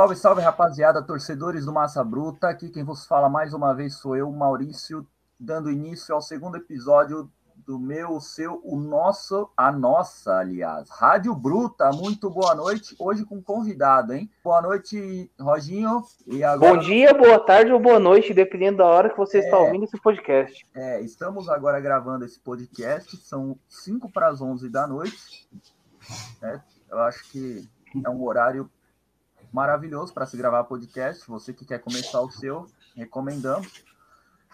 Salve, salve, rapaziada, torcedores do Massa Bruta. Aqui quem vos fala mais uma vez sou eu, Maurício, dando início ao segundo episódio do meu, o seu, o nosso, a nossa, aliás, Rádio Bruta. Muito boa noite. Hoje com convidado, hein? Boa noite, Roginho. E agora... Bom dia, boa tarde ou boa noite, dependendo da hora que você é, está ouvindo esse podcast. É, estamos agora gravando esse podcast. São 5 para as 11 da noite. É, eu acho que é um horário maravilhoso para se gravar podcast. Você que quer começar o seu, recomendamos.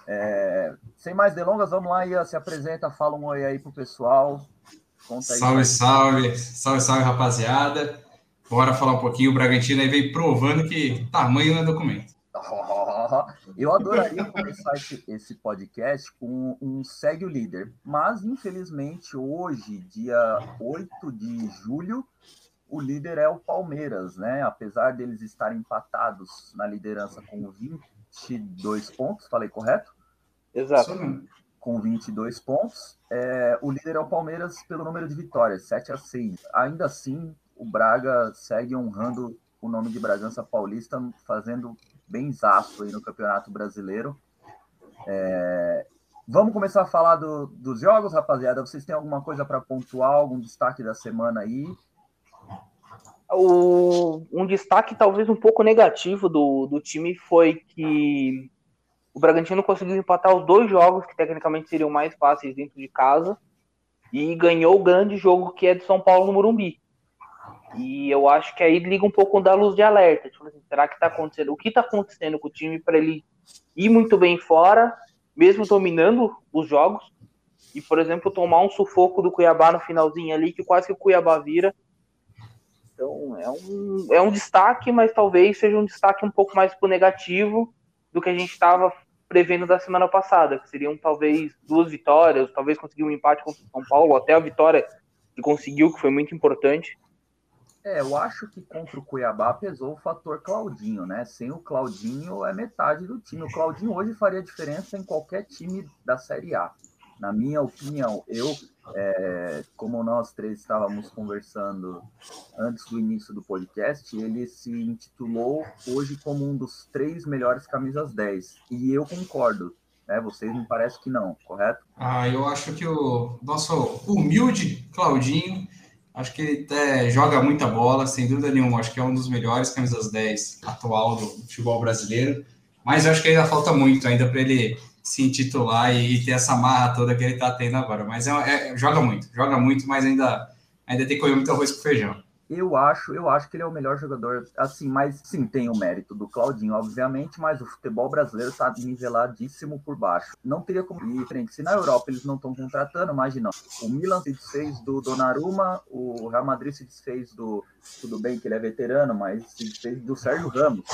É, sem mais delongas, vamos lá, Ia, se apresenta, fala um oi aí pro pessoal. Conta aí, salve, salve, salve, salve, rapaziada. Bora falar um pouquinho. O Bragantino aí veio provando que tamanho não é documento. Eu adoraria começar esse, esse, podcast com um segue o líder, mas infelizmente hoje, dia 8 de julho, o líder é o Palmeiras, né? Apesar deles estarem empatados na liderança com 22 pontos, falei correto? Exato. Com 22 pontos. É, o líder é o Palmeiras pelo número de vitórias, 7 a 6. Ainda assim, o Braga segue honrando o nome de Bragança Paulista, fazendo bem zaço aí no Campeonato Brasileiro. É, vamos começar a falar do, dos jogos, rapaziada. Vocês têm alguma coisa para pontuar, algum destaque da semana aí? O, um destaque talvez um pouco negativo do, do time foi que o Bragantino conseguiu empatar os dois jogos que tecnicamente seriam mais fáceis dentro de casa e ganhou o grande jogo que é de São Paulo no Morumbi. E eu acho que aí liga um pouco da luz de alerta. Tipo assim, será que está acontecendo? O que está acontecendo com o time para ele ir muito bem fora, mesmo dominando os jogos? E, por exemplo, tomar um sufoco do Cuiabá no finalzinho ali, que quase que o Cuiabá vira então é um, é um destaque, mas talvez seja um destaque um pouco mais pro negativo do que a gente estava prevendo da semana passada, que seriam talvez duas vitórias, talvez conseguir um empate contra o São Paulo, até a vitória que conseguiu, que foi muito importante. É, eu acho que contra o Cuiabá pesou o fator Claudinho, né? Sem o Claudinho é metade do time. O Claudinho hoje faria diferença em qualquer time da Série A. Na minha opinião, eu é, como nós três estávamos conversando antes do início do podcast, ele se intitulou hoje como um dos três melhores camisas 10. E eu concordo. Né? Vocês me parece que não, correto? Ah, eu acho que o nosso humilde Claudinho, acho que ele até joga muita bola, sem dúvida nenhuma. Acho que é um dos melhores camisas 10 atual do futebol brasileiro. Mas eu acho que ainda falta muito ainda para ele se intitular e, ter essa marra toda que ele está tendo agora. Mas é, é, joga muito, joga muito, mas ainda, ainda tem que comer muito arroz com feijão. Eu acho, eu acho que ele é o melhor jogador, assim, mas sim, tem o mérito do Claudinho, obviamente, mas o futebol brasileiro está niveladíssimo por baixo. Não teria como ir frente. Se na Europa eles não estão contratando, imagina. O Milan se desfez do Donnarumma, o Real Madrid se desfez do. Tudo bem que ele é veterano, mas se desfez do Sérgio Ramos.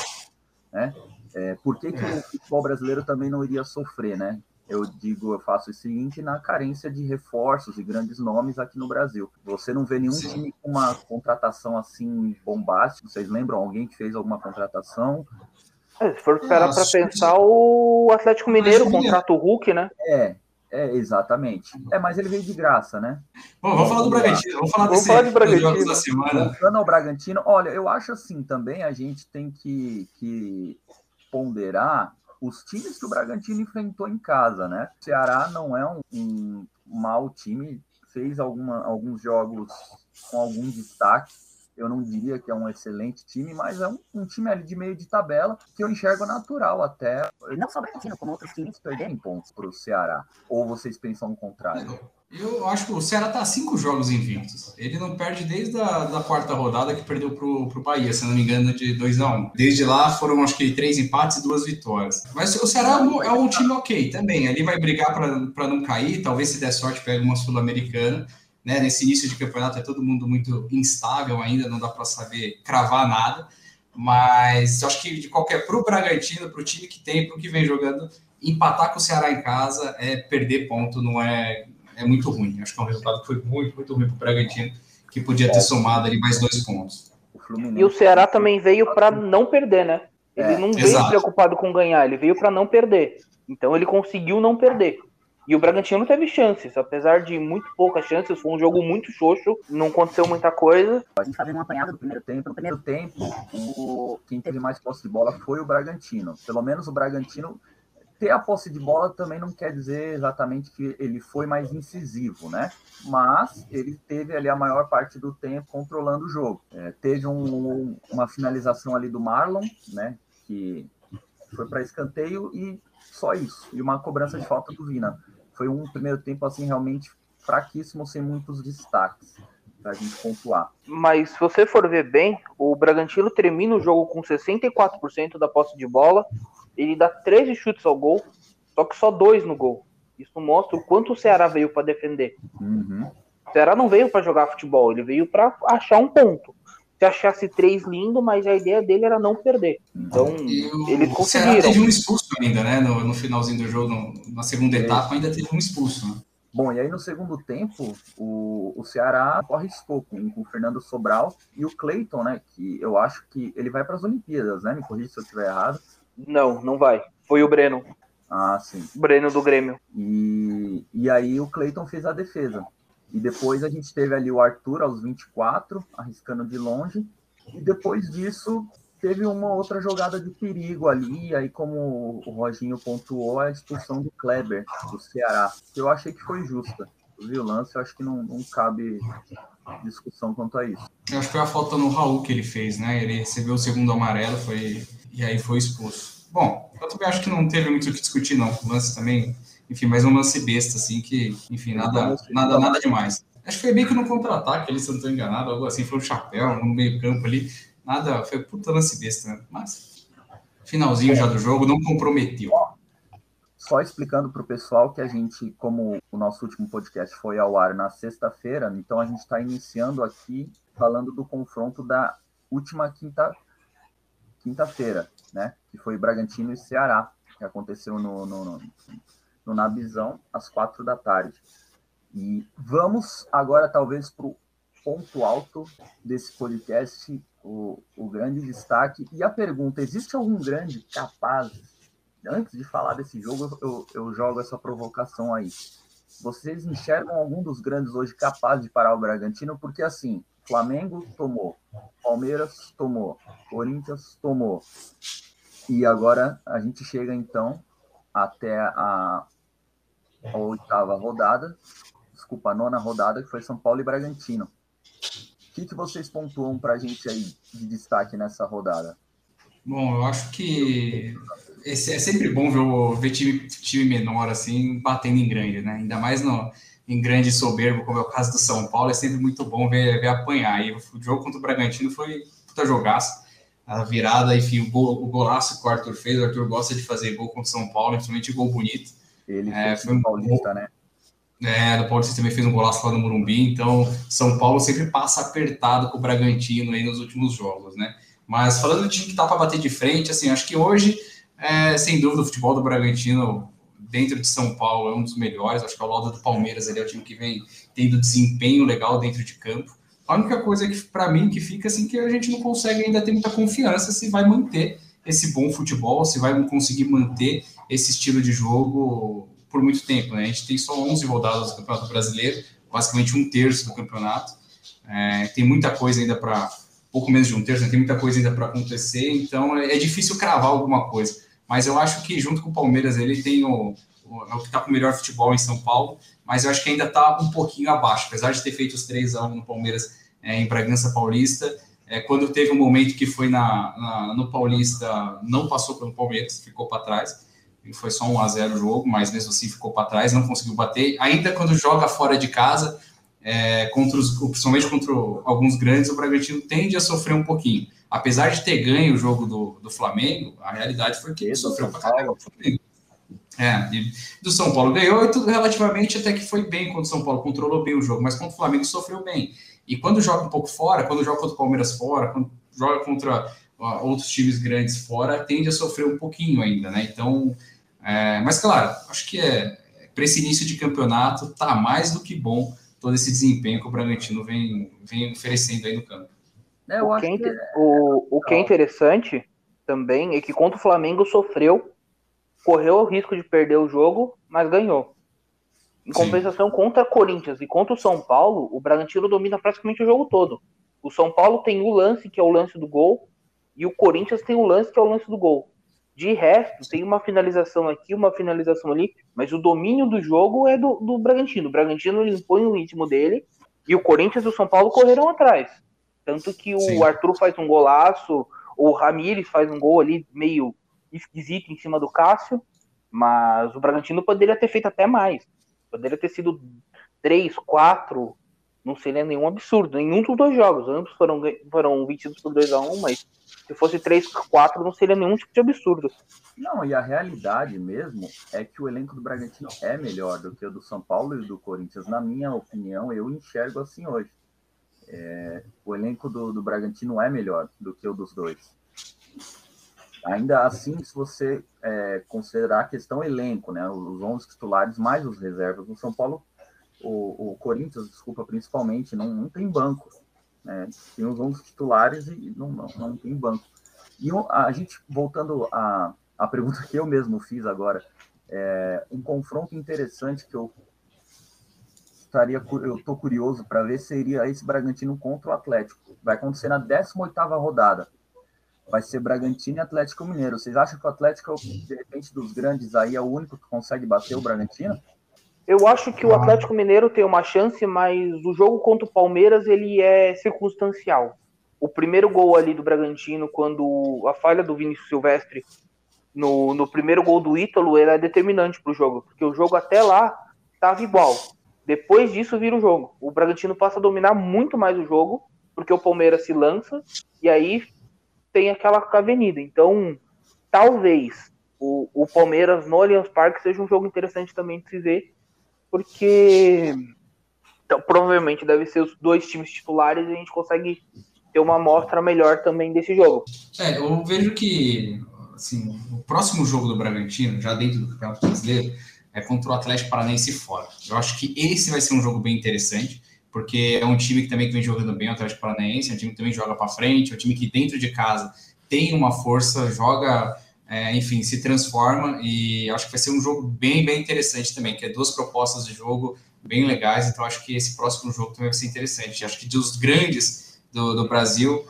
Né? É, por que, que o futebol brasileiro também não iria sofrer, né? Eu digo, eu faço esse link na carência de reforços e grandes nomes aqui no Brasil. Você não vê nenhum Sim. time com uma contratação assim bombástica. Vocês lembram alguém que fez alguma contratação? É, se for esperar para pensar, o Atlético Mineiro contrata o Hulk, né? É, é, exatamente. É, mas ele veio de graça, né? Bom, vamos falar do Bragantino. Vamos falar, vamos falar de Bragantino. da semana. Voltando ao Bragantino, olha, eu acho assim também a gente tem que, que ponderar os times que o Bragantino enfrentou em casa, né? O Ceará não é um, um mau time, fez alguma, alguns jogos com algum destaque. Eu não diria que é um excelente time, mas é um, um time ali de meio de tabela que eu enxergo natural até. Não só o Bragantino, como outros times perderem pontos para o Ceará. Ou vocês pensam o contrário? Eu acho que o Ceará tá cinco jogos invictos. Ele não perde desde a da quarta rodada que perdeu pro, pro Bahia, se não me engano, de 2 a 1 um. Desde lá foram, acho que, três empates e duas vitórias. Mas o Ceará é um time ok também. Ali vai brigar para não cair. Talvez, se der sorte, pegue uma Sul-Americana. Né? Nesse início de campeonato é todo mundo muito instável ainda, não dá para saber cravar nada. Mas acho que de qualquer pro Bragantino, pro time que tem, pro que vem jogando, empatar com o Ceará em casa é perder ponto, não é é muito ruim. Acho que é um resultado que foi muito, muito ruim para o Bragantino, que podia ter somado ali mais dois pontos. E o Ceará também veio para não perder, né? Ele é, não veio exato. preocupado com ganhar, ele veio para não perder. Então ele conseguiu não perder. E o Bragantino teve chances, apesar de muito poucas chances, foi um jogo muito xoxo, não aconteceu muita coisa. A gente fazendo uma apanhada do primeiro tempo. No primeiro tempo, o... quem teve mais posse de bola foi o Bragantino. Pelo menos o Bragantino ter a posse de bola também não quer dizer exatamente que ele foi mais incisivo, né? Mas ele teve ali a maior parte do tempo controlando o jogo. É, teve um, uma finalização ali do Marlon, né? Que foi para escanteio e só isso. E uma cobrança de falta do Vina. Foi um primeiro tempo assim realmente fraquíssimo, sem muitos destaques para a gente pontuar. Mas se você for ver bem, o Bragantino termina o jogo com 64% da posse de bola ele dá 13 chutes ao gol, só que só dois no gol. Isso mostra o quanto o Ceará veio para defender. Uhum. O Ceará não veio para jogar futebol, ele veio para achar um ponto. Se achasse três lindo, mas a ideia dele era não perder. Então, o, eles conseguiram. O Ceará teve um expulso ainda, né? No, no finalzinho do jogo, no, na segunda etapa, ainda teve um expulso. Né? Bom, e aí no segundo tempo, o, o Ceará arriscou com, com o Fernando Sobral e o Cleiton, né? Que eu acho que ele vai para as Olimpíadas, né? Me corrija se eu estiver errado. Não, não vai. Foi o Breno. Ah, sim. Breno do Grêmio. E, e aí o Cleiton fez a defesa. E depois a gente teve ali o Arthur aos 24, arriscando de longe. E depois disso, teve uma outra jogada de perigo ali. Aí, como o Roginho pontuou, a expulsão do Kleber, do Ceará. Que eu achei que foi justa. Viu o lance, eu acho que não, não cabe discussão quanto a isso. Eu acho que foi a falta no Raul que ele fez, né? Ele recebeu o segundo amarelo, foi e aí foi expulso. Bom, eu também acho que não teve muito o que discutir, não. O lance também, enfim, mais um lance besta, assim, que, enfim, nada, nada, nada demais. Acho que foi bem que no contra-ataque, ali, se eu não estou enganado, algo assim, foi um chapéu no meio-campo ali. Nada, foi puta lance besta, né? Mas, finalzinho já do jogo, não comprometeu. Só explicando para o pessoal que a gente, como o nosso último podcast foi ao ar na sexta-feira, então a gente está iniciando aqui falando do confronto da última quinta quinta-feira, né? Que foi Bragantino e Ceará, que aconteceu no, no, no, no Nabizão, às quatro da tarde. E vamos agora, talvez, para o ponto alto desse podcast, o, o grande destaque. E a pergunta: existe algum grande capaz? Antes de falar desse jogo, eu, eu jogo essa provocação aí. Vocês enxergam algum dos grandes hoje capaz de parar o Bragantino? Porque, assim, Flamengo tomou, Palmeiras tomou, Corinthians tomou. E agora a gente chega então até a, a oitava rodada, desculpa, a nona rodada, que foi São Paulo e Bragantino. O que, que vocês pontuam para a gente aí de destaque nessa rodada? Bom, eu acho que é sempre bom ver, ver time, time menor assim batendo em grande, né? Ainda mais no, em grande soberbo, como é o caso do São Paulo, é sempre muito bom ver, ver apanhar. E o jogo contra o Bragantino foi puta jogaço. A virada, enfim, o, gol, o golaço que o Arthur fez. O Arthur gosta de fazer gol contra o São Paulo, principalmente gol bonito. Ele é, foi um paulista, né? É, do Paulista também fez um golaço lá no Morumbi, então São Paulo sempre passa apertado com o Bragantino aí nos últimos jogos, né? Mas falando de time que tá para bater de frente, assim, acho que hoje, é, sem dúvida, o futebol do Bragantino dentro de São Paulo é um dos melhores. Acho que ao lado do Palmeiras ele é o time que vem tendo desempenho legal dentro de campo. A única coisa que para mim que fica assim que a gente não consegue ainda ter muita confiança se vai manter esse bom futebol, se vai conseguir manter esse estilo de jogo por muito tempo. Né? A gente tem só 11 rodadas do Campeonato Brasileiro, basicamente um terço do campeonato. É, tem muita coisa ainda para pouco menos de um terço, né? tem muita coisa ainda para acontecer, então é, é difícil cravar alguma coisa mas eu acho que junto com o Palmeiras ele tem o, o é o que está com o melhor futebol em São Paulo, mas eu acho que ainda está um pouquinho abaixo, apesar de ter feito os três anos no Palmeiras é, em Bragança Paulista. É, quando teve um momento que foi na, na, no Paulista, não passou pelo Palmeiras, ficou para trás. Foi só um a 0 o jogo, mas mesmo assim ficou para trás, não conseguiu bater. Ainda quando joga fora de casa, é, contra os, principalmente contra alguns grandes, o Bragantino tende a sofrer um pouquinho apesar de ter ganho o jogo do, do Flamengo, a realidade foi que ele sofreu para caramba. É, do São Paulo ganhou e tudo relativamente até que foi bem quando o São Paulo controlou bem o jogo, mas quando o Flamengo sofreu bem. E quando joga um pouco fora, quando joga contra o Palmeiras fora, quando joga contra outros times grandes fora, tende a sofrer um pouquinho ainda, né? Então, é, mas claro, acho que é, para esse início de campeonato tá mais do que bom todo esse desempenho que o Bragantino vem, vem oferecendo aí no campo. É, o, que é, que... o, o que é interessante também é que contra o Flamengo sofreu, correu o risco de perder o jogo, mas ganhou. Em compensação, Sim. contra Corinthians e contra o São Paulo, o Bragantino domina praticamente o jogo todo. O São Paulo tem o lance, que é o lance do gol, e o Corinthians tem o lance, que é o lance do gol. De resto, tem uma finalização aqui, uma finalização ali, mas o domínio do jogo é do, do Bragantino. O Bragantino impõe o ritmo dele e o Corinthians e o São Paulo correram atrás. Tanto que o Sim. Arthur faz um golaço, o Ramires faz um gol ali meio esquisito em cima do Cássio, mas o Bragantino poderia ter feito até mais. Poderia ter sido três, quatro, não seria nenhum absurdo. Nenhum dos dois jogos. Ambos foram, foram vencidos por 2x1, mas se fosse 3, 4, não seria nenhum tipo de absurdo. Não, e a realidade mesmo é que o elenco do Bragantino é melhor do que o do São Paulo e do Corinthians. Na minha opinião, eu enxergo assim hoje. É, o elenco do, do Bragantino é melhor do que o dos dois. Ainda assim, se você é, considerar a questão elenco, né, os 11 titulares mais os reservas, no São Paulo, o, o Corinthians, desculpa, principalmente, não, não tem banco. Né, tem os 11 titulares e não, não, não tem banco. E a gente, voltando à, à pergunta que eu mesmo fiz agora, é, um confronto interessante que eu estaria eu estou curioso para ver seria esse Bragantino contra o Atlético. Vai acontecer na 18ª rodada vai ser Bragantino e Atlético Mineiro. Vocês acham que o Atlético, de repente, dos grandes aí, é o único que consegue bater o Bragantino? Eu acho que o Atlético Mineiro tem uma chance, mas o jogo contra o Palmeiras ele é circunstancial. O primeiro gol ali do Bragantino, quando a falha do Vinícius Silvestre no, no primeiro gol do Ítalo, era determinante para o jogo, porque o jogo até lá estava igual. Depois disso vira o jogo. O Bragantino passa a dominar muito mais o jogo, porque o Palmeiras se lança, e aí tem aquela avenida. Então, talvez o, o Palmeiras no Allianz Parque seja um jogo interessante também de se ver, porque então, provavelmente deve ser os dois times titulares e a gente consegue ter uma amostra melhor também desse jogo. É, eu vejo que assim, o próximo jogo do Bragantino, já dentro do Campeonato Brasileiro, é contra o Atlético Paranaense fora. Eu acho que esse vai ser um jogo bem interessante porque é um time que também vem jogando bem, o Atlético Paranaense, é um time que também joga para frente, é um time que dentro de casa tem uma força, joga, é, enfim, se transforma e acho que vai ser um jogo bem, bem interessante também, que é duas propostas de jogo bem legais, então acho que esse próximo jogo também vai ser interessante. Acho que dos grandes do, do Brasil,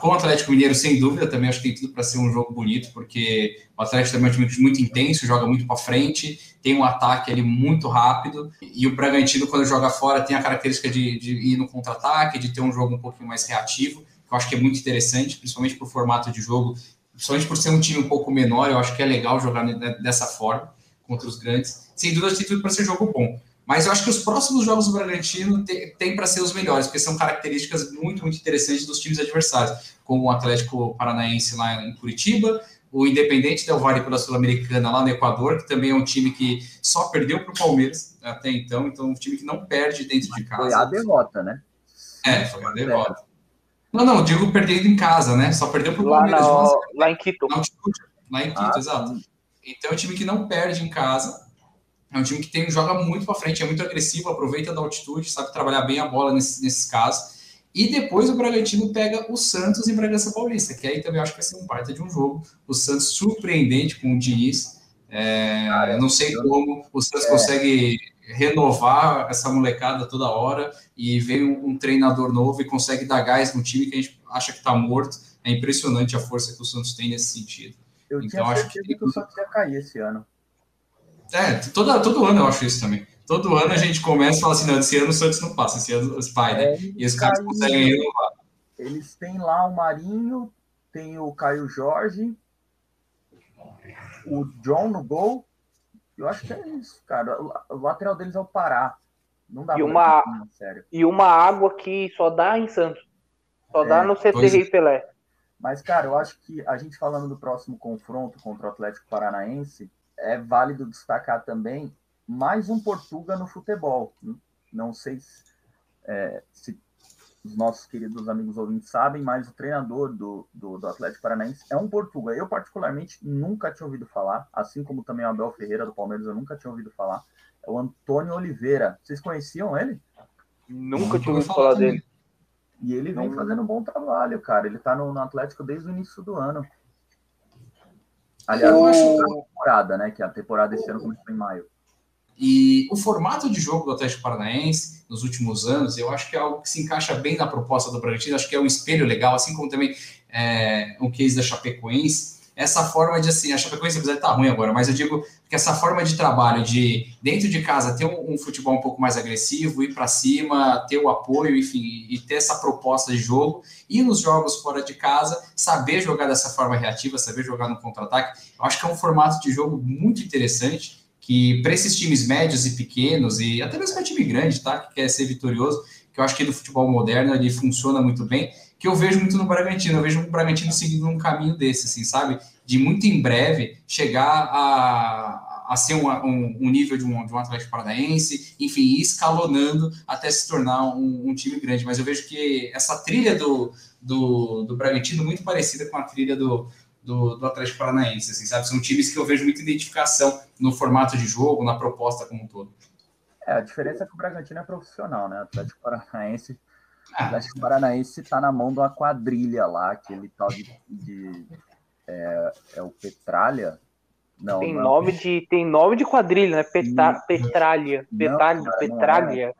com o Atlético Mineiro, sem dúvida, também acho que tem tudo para ser um jogo bonito, porque o Atlético também é um time muito intenso, joga muito para frente, tem um ataque ali muito rápido, e o Bragantino, quando joga fora, tem a característica de, de ir no contra-ataque, de ter um jogo um pouquinho mais reativo, que eu acho que é muito interessante, principalmente por formato de jogo, principalmente por ser um time um pouco menor, eu acho que é legal jogar dessa forma contra os grandes. Sem dúvida, tem tudo para ser jogo bom. Mas eu acho que os próximos jogos do Bragantino têm tem para ser os melhores, porque são características muito, muito interessantes dos times adversários, como o Atlético Paranaense lá em Curitiba, o Independente Del Valle pela Sul-Americana lá no Equador, que também é um time que só perdeu para o Palmeiras até então, então um time que não perde dentro de casa. Foi a derrota, né? É, foi a derrota. Não, não, digo perdendo em casa, né? Só perdeu para o Palmeiras. No... Lá em Quito. Lá em Quito, ah, exato. Então é um time que não perde em casa, é um time que tem, joga muito para frente, é muito agressivo, aproveita da altitude, sabe trabalhar bem a bola nesse, nesses casos. E depois o Bragantino pega o Santos em Bragança Paulista, que aí também acho que vai ser um parte de um jogo. O Santos surpreendente com o Diniz. É, eu não sei como o Santos é. consegue renovar essa molecada toda hora e vem um, um, treinador novo e consegue dar gás no time que a gente acha que está morto. É impressionante a força que o Santos tem nesse sentido. Eu então, acho que, que o Santos ia cair esse ano. É, todo, todo ano eu acho isso também. Todo ano a gente começa e fala assim, não, esse ano o Santos não passa, esse ano os pai, né? É, e os caras conseguem renovar. Eles têm lá o Marinho, tem o Caio Jorge, o John no gol. Eu acho que é isso, cara. O lateral deles é o Pará. Não dá e uma, sério. E uma água que só dá em Santos. Só é, dá no CT Rei Pelé. Mas, cara, eu acho que a gente falando do próximo confronto contra o Atlético Paranaense, é válido destacar também mais um Portuga no futebol. Não sei se, é, se os nossos queridos amigos ouvintes sabem, mas o treinador do, do, do, Atlético Paranaense é um Portuga. Eu, particularmente, nunca tinha ouvido falar, assim como também o Abel Ferreira do Palmeiras, eu nunca tinha ouvido falar. É o Antônio Oliveira. Vocês conheciam ele? Nunca tinha ouvido falar dele. E ele vem fazendo um bom trabalho, cara. Ele tá no, no Atlético desde o início do ano. Aliás, o... temporada, né? Que a temporada esse ano começou em maio. E o formato de jogo do Atlético Paranaense nos últimos anos, eu acho que é algo que se encaixa bem na proposta do Bragantino, acho que é um espelho legal, assim como também é, case da Chapecoense. Essa forma de assim, a Chapecoense apesar de estar tá ruim agora, mas eu digo que essa forma de trabalho de dentro de casa ter um, um futebol um pouco mais agressivo, ir para cima, ter o apoio, enfim, e ter essa proposta de jogo, e nos jogos fora de casa, saber jogar dessa forma reativa, saber jogar no contra-ataque, eu acho que é um formato de jogo muito interessante, que para esses times médios e pequenos, e até mesmo para time grande, tá, que quer ser vitorioso, que eu acho que no futebol moderno ele funciona muito bem, que eu vejo muito no Bragantino. Eu vejo o Bragantino seguindo um caminho desse, assim, sabe? De muito em breve chegar a, a ser um, um, nível de um, de um Atlético Paranaense, enfim, escalonando até se tornar um, um, time grande. Mas eu vejo que essa trilha do, do, do Bragantino muito parecida com a trilha do, do, do, Atlético Paranaense, assim, sabe? São times que eu vejo muita identificação no formato de jogo, na proposta como um todo. É, a diferença é que o Bragantino é profissional, né? O Atlético Paranaense o Atlético Paranaense está na mão de uma quadrilha lá, aquele tal de. de é, é, o Petralha. Não, tem, não. Nome de, tem nome de quadrilha, né? Peta, Petralha. Petralha, cara, Petralha. É.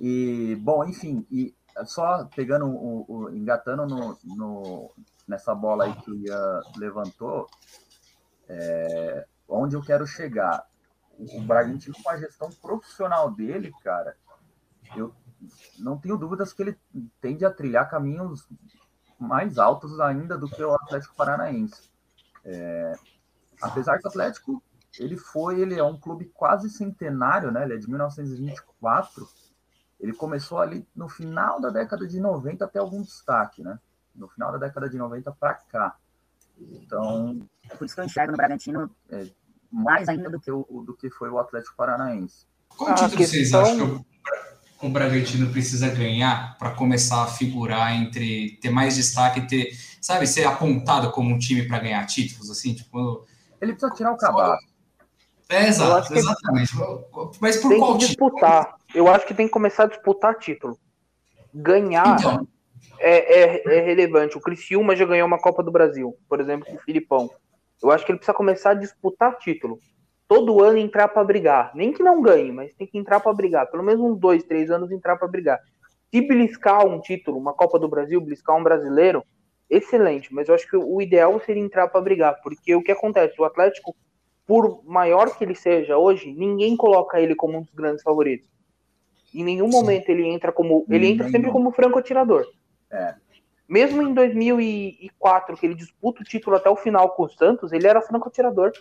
E, bom, enfim, e só pegando o, o engatando no, no, nessa bola aí que o Ian levantou, é, onde eu quero chegar. O Bragantino, com a gestão profissional dele, cara, eu não tenho dúvidas que ele tende a trilhar caminhos mais altos ainda do que o Atlético Paranaense. É, apesar que o Atlético ele foi, ele é um clube quase centenário, né? Ele é de 1924. Ele começou ali no final da década de 90 até algum destaque, né? No final da década de 90 para cá. Então, é por isso que eu enxergo no Bragantino é, mais ainda do que, o, do que foi o Atlético Paranaense. Qual título questão... vocês acham que o Bragantino precisa ganhar para começar a figurar entre ter mais destaque, ter, sabe, ser apontado como um time para ganhar títulos, assim, tipo. Ele precisa tirar o cavalo. É, exato, exatamente. Mas por tem qual que disputar. Título? Eu acho que tem que começar a disputar título. Ganhar então. É, é, é, relevante. O Criciúma já ganhou uma Copa do Brasil, por exemplo, com o Filipão. Eu acho que ele precisa começar a disputar título todo ano entrar para brigar. Nem que não ganhe, mas tem que entrar para brigar. Pelo menos uns dois, três anos entrar para brigar. Se beliscar um título, uma Copa do Brasil, beliscar um brasileiro, excelente. Mas eu acho que o ideal seria entrar para brigar, porque o que acontece? O Atlético, por maior que ele seja hoje, ninguém coloca ele como um dos grandes favoritos. Em nenhum Sim. momento ele entra como. Ele entra sempre como franco atirador. É. Mesmo em 2004, que ele disputa o título até o final com o Santos, ele era franco atirador.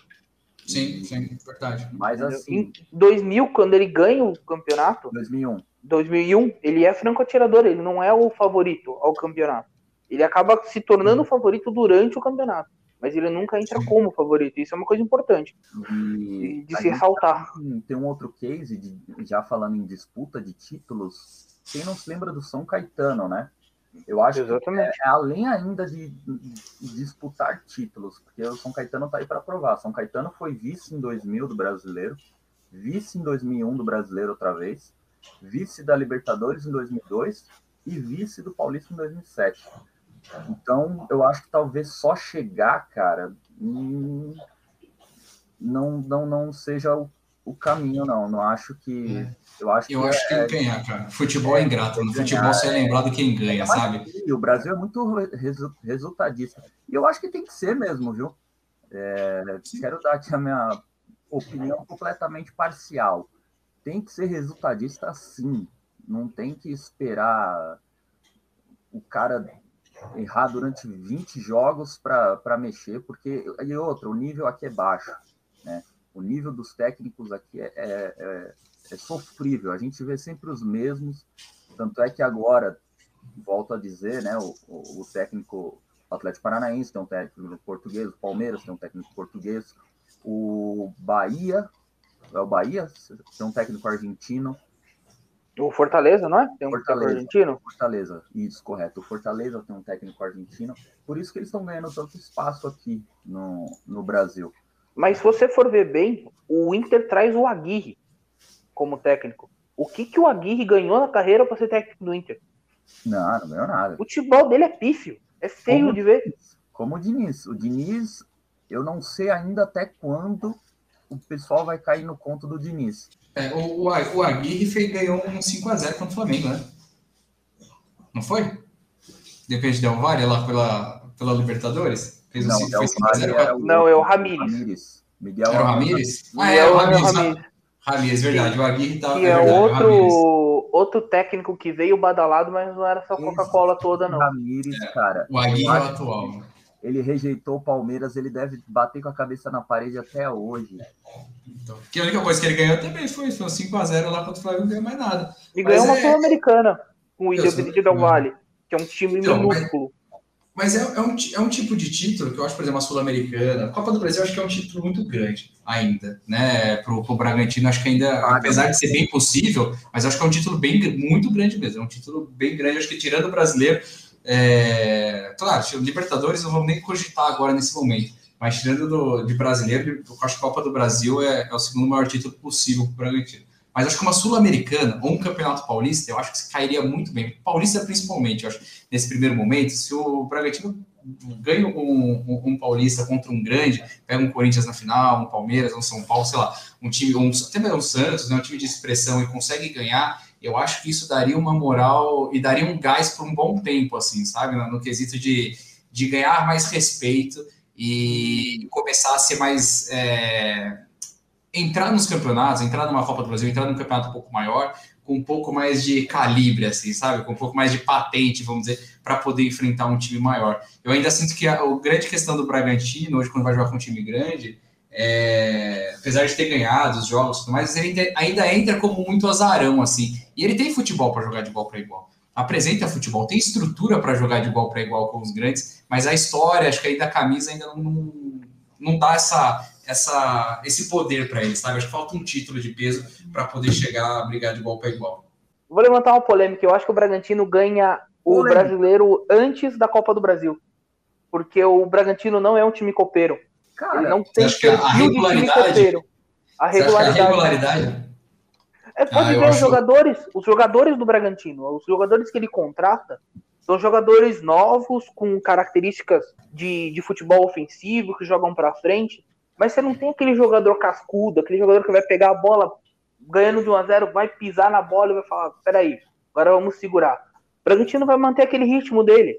Sim, sim, verdade. Mas assim. Em 2000, quando ele ganha o campeonato. 2001. 2001, ele é franco-atirador, ele não é o favorito ao campeonato. Ele acaba se tornando o favorito durante o campeonato, mas ele nunca entra sim. como favorito. Isso é uma coisa importante e de se ressaltar. Tem, tem um outro case, de, já falando em disputa de títulos. Quem não se lembra do São Caetano, né? Eu acho Exatamente. que é, é, além ainda de, de, disputar títulos, porque o São Caetano está aí para provar. São Caetano foi vice em 2000 do Brasileiro, vice em 2001 do Brasileiro outra vez, vice da Libertadores em 2002 e vice do Paulista em 2007. Então, eu acho que talvez só chegar, cara, hum, não, não, não seja o, o caminho, não. Não acho que. É eu acho eu que, acho é, que tem que ganhar, cara. Futebol é, é ingrato. No futebol você é lembrado quem ganha, sabe? o Brasil é muito resultadista. E eu acho que tem que ser mesmo, viu? É, quero dar aqui a minha opinião completamente parcial. Tem que ser resultadista sim. Não tem que esperar o cara errar durante 20 jogos para mexer, porque e outra, o nível aqui é baixo, né? O nível dos técnicos aqui é, é, é é sofrível. A gente vê sempre os mesmos. Tanto é que agora, volto a dizer, né, o, o, o técnico o Atlético Paranaense tem um técnico português, o Palmeiras tem um técnico português, o Bahia, é o Bahia, tem um técnico argentino. O Fortaleza, não é? Tem um Fortaleza, técnico argentino? Fortaleza, isso, correto. O Fortaleza tem um técnico argentino, por isso que eles estão ganhando tanto espaço aqui no, no Brasil. Mas se você for ver bem, o Inter traz o Aguirre como técnico. O que, que o Aguirre ganhou na carreira para ser técnico do Inter? Não, não ganhou nada. O futebol dele é pífio. É feio como, de ver. Como o Diniz. O Diniz, eu não sei ainda até quando o pessoal vai cair no conto do Diniz. É, o, o Aguirre fez, ganhou um 5x0 contra o Flamengo, né? Não foi? Depois de Valle lá pela, pela Libertadores? Fez não, um, foi 5x0. Não, é o Ramires. Miguel era o Ramires? Ah, é, o Ramires. Ramires, Ramires verdade. O Aguirre tá. Que é, é outro, outro técnico que veio badalado, mas não era só Coca-Cola toda, não. Ramires, é, cara. O Aguirre é o atual. Ele rejeitou o Palmeiras, ele deve bater com a cabeça na parede até hoje. Então, que a única coisa que ele ganhou também foi, foi 5x0 lá contra o Flamengo, não ganhou mais nada. E ganhou uma é... Sul-Americana com o Independente Del Vale, que é um time então, minúsculo. Mas é, é, um, é um tipo de título que eu acho, por exemplo, a Sul-Americana, a Copa do Brasil, acho que é um título muito grande ainda, né? Pro, pro Bragantino, acho que ainda, ah, apesar de ser bem possível, mas acho que é um título bem, muito grande mesmo, é um título bem grande, acho que tirando o brasileiro, é, claro, Libertadores não vamos nem cogitar agora nesse momento, mas tirando do, de brasileiro, eu acho que a Copa do Brasil é, é o segundo maior título possível para o Bragantino. Mas acho que uma Sul-Americana ou um Campeonato Paulista, eu acho que cairia muito bem. Paulista, principalmente, acho, nesse primeiro momento, se o Bragantino ganha um, um, um, Paulista contra um grande, pega um Corinthians na final, um Palmeiras, um São Paulo, sei lá, um time, um, até mesmo um Santos, né, um time de expressão e consegue ganhar, eu acho que isso daria uma moral e daria um gás por um bom tempo, assim, sabe? No, no quesito de, de ganhar mais respeito e começar a ser mais. É, entrar nos campeonatos, entrar numa Copa do Brasil, entrar num campeonato um pouco maior, com um pouco mais de calibre, assim, sabe? Com um pouco mais de patente, vamos dizer, para poder enfrentar um time maior. Eu ainda sinto que a, a grande questão do Bragantino, hoje, quando vai jogar com um time grande, é, apesar de ter ganhado os jogos e tudo mais, ele ainda, ainda entra como muito azarão, assim. E ele tem futebol para jogar de igual para igual. Apresenta futebol, tem estrutura para jogar de igual para igual com os grandes, mas a história, acho que aí da camisa ainda não, não, não dá essa, essa, esse poder para ele, sabe? Acho que falta um título de peso para poder chegar a brigar de igual para igual. Vou levantar uma polêmica. Eu acho que o Bragantino ganha o Polêmica. brasileiro antes da Copa do Brasil. Porque o Bragantino não é um time copeiro. Cara, ele não tem que a regularidade. A regularidade. A regularidade? É, pode ah, ver os acho... jogadores, os jogadores do Bragantino, os jogadores que ele contrata são jogadores novos com características de, de futebol ofensivo que jogam para frente. Mas você não tem aquele jogador cascudo, aquele jogador que vai pegar a bola ganhando de 1 a 0 vai pisar na bola e vai falar: peraí, agora vamos segurar. O Bragantino vai manter aquele ritmo dele.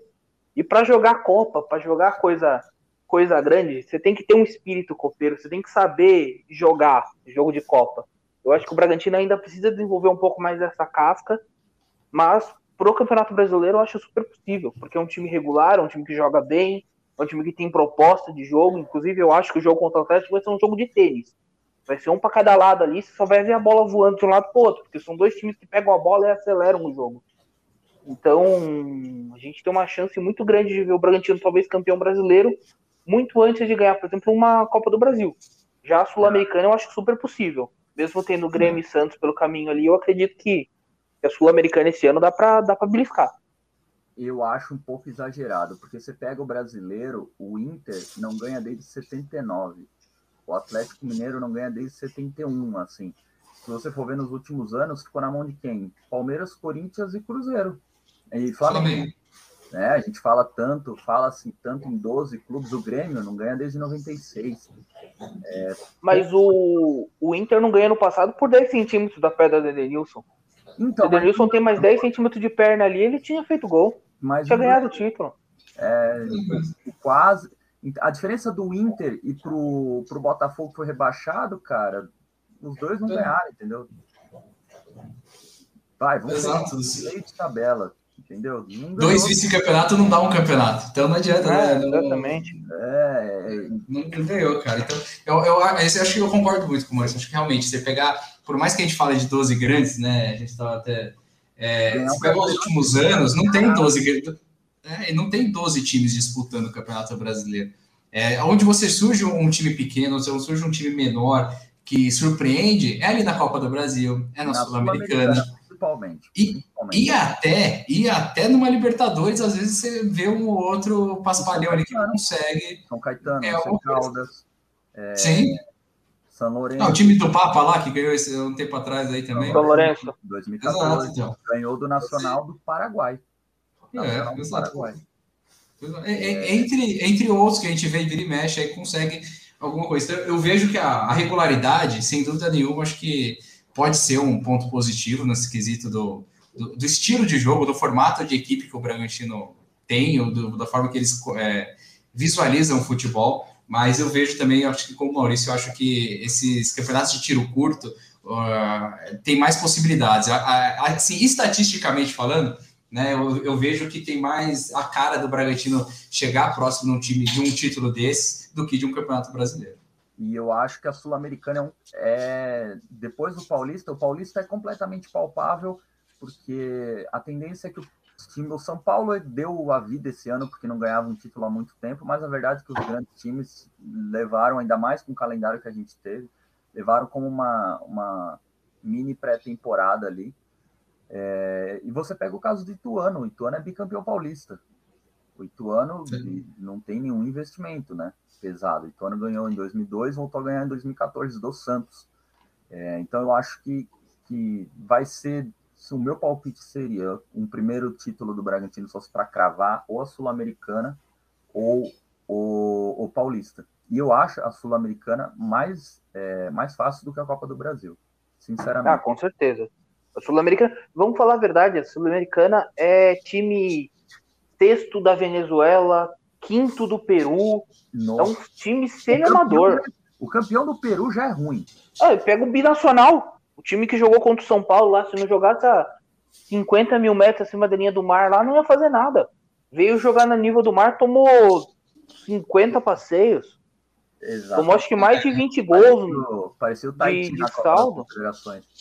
E para jogar Copa, para jogar coisa coisa grande, você tem que ter um espírito copeiro, você tem que saber jogar jogo de Copa. Eu acho que o Bragantino ainda precisa desenvolver um pouco mais dessa casca, mas pro Campeonato Brasileiro eu acho super possível, porque é um time regular, é um time que joga bem, é um time que tem proposta de jogo. Inclusive, eu acho que o jogo contra o Atlético vai ser um jogo de tênis. Vai ser um para cada lado ali, você só vai ver a bola voando de um lado para outro, porque são dois times que pegam a bola e aceleram o jogo. Então, a gente tem uma chance muito grande de ver o Bragantino talvez campeão brasileiro muito antes de ganhar, por exemplo, uma Copa do Brasil. Já a Sul-Americana eu acho super possível. Mesmo tendo Grêmio e Santos pelo caminho ali, eu acredito que a Sul-Americana esse ano dá para dá beliscar eu acho um pouco exagerado, porque você pega o brasileiro, o Inter não ganha desde 79. O Atlético Mineiro não ganha desde 71, assim. Se você for ver nos últimos anos, ficou na mão de quem? Palmeiras, Corinthians e Cruzeiro. E Flamengo. Né? A gente fala tanto, fala-se tanto em 12 clubes, o Grêmio não ganha desde 96. É... Mas o, o Inter não ganha no passado por 10 centímetros da pedra do Edenilson. Então, o Edenilson mas... tem mais 10 centímetros de perna ali, ele tinha feito gol. Mas tinha ganhado o título. É, quase. A diferença do Inter e pro, pro Botafogo que foi rebaixado, cara, os dois não é. ganharam, entendeu? Vai, vamos Exato. Meio de tabela, entendeu? Dois vice-campeonato não dá um campeonato, então não adianta, é, né? Exatamente. É, não, não ganhou, cara. Então, eu, eu, eu, acho que eu concordo muito com o Maurício. Acho que realmente, você pegar, por mais que a gente fale de 12 grandes, né? A gente estava até é, se pega os últimos anos, não tem 12, é, não tem 12 times disputando o Campeonato Brasileiro. É, onde você surge um time pequeno, onde surge um time menor que surpreende, é ali na Copa do Brasil, é na, na Sul-Americana. principalmente, e, e até e até numa Libertadores, às vezes você vê um outro paspalhão ali que consegue. São Caetano, é, São Caldas. É, Sim. São Lourenço. Não, o time do Papa lá, que ganhou esse um tempo atrás aí também. São Lourenço. 2014. Exato, então. Ganhou do Nacional do Paraguai. É, exato. Paraguai. É, é, entre, entre outros que a gente vê e vira e mexe, aí consegue alguma coisa. Então, eu vejo que a, a, regularidade, sem dúvida nenhuma, acho que pode ser um ponto positivo nesse quesito do, do, do estilo de jogo, do formato de equipe que o Bragantino tem, ou do, da forma que eles é, visualizam o futebol. Mas eu vejo também, acho que como Maurício, eu acho que esses campeonatos de tiro curto uh, tem mais possibilidades. Assim, estatisticamente falando, né, eu, eu, vejo que tem mais a cara do Bragantino chegar próximo num time de um título desse do que de um campeonato brasileiro. E eu acho que a Sul-Americana é, um, é, depois do Paulista, o Paulista é completamente palpável, porque a tendência é que o time, o São Paulo deu a vida esse ano porque não ganhava um título há muito tempo, mas a verdade é que os grandes times levaram, ainda mais com o calendário que a gente teve, levaram como uma, uma mini pré-temporada ali. É, e você pega o caso do Ituano, o Ituano é bicampeão paulista. O Ituano Sim. não tem nenhum investimento né, pesado. O Ituano ganhou em 2002, voltou a ganhar em 2014 do Santos. É, então eu acho que, que vai ser, se o meu palpite seria um primeiro título do Bragantino só para cravar ou a Sul-Americana ou o, Paulista. E eu acho a Sul-Americana mais, é, mais fácil do que a Copa do Brasil, sinceramente. Ah, com certeza. A Sul-Americana, vamos falar a verdade, a Sul-Americana é time sexto da Venezuela, quinto do Peru. Nossa. É um time semi-amador. O campeão do Peru já é ruim. É, pega o binacional. O time que jogou contra o São Paulo lá, se não jogasse a 50 mil metros acima da linha do mar lá, não ia fazer nada. Veio jogar no nível do mar, tomou 50 passeios. Exato. Tomou acho que mais de 20 gols pareceu, pareceu de, de saldo.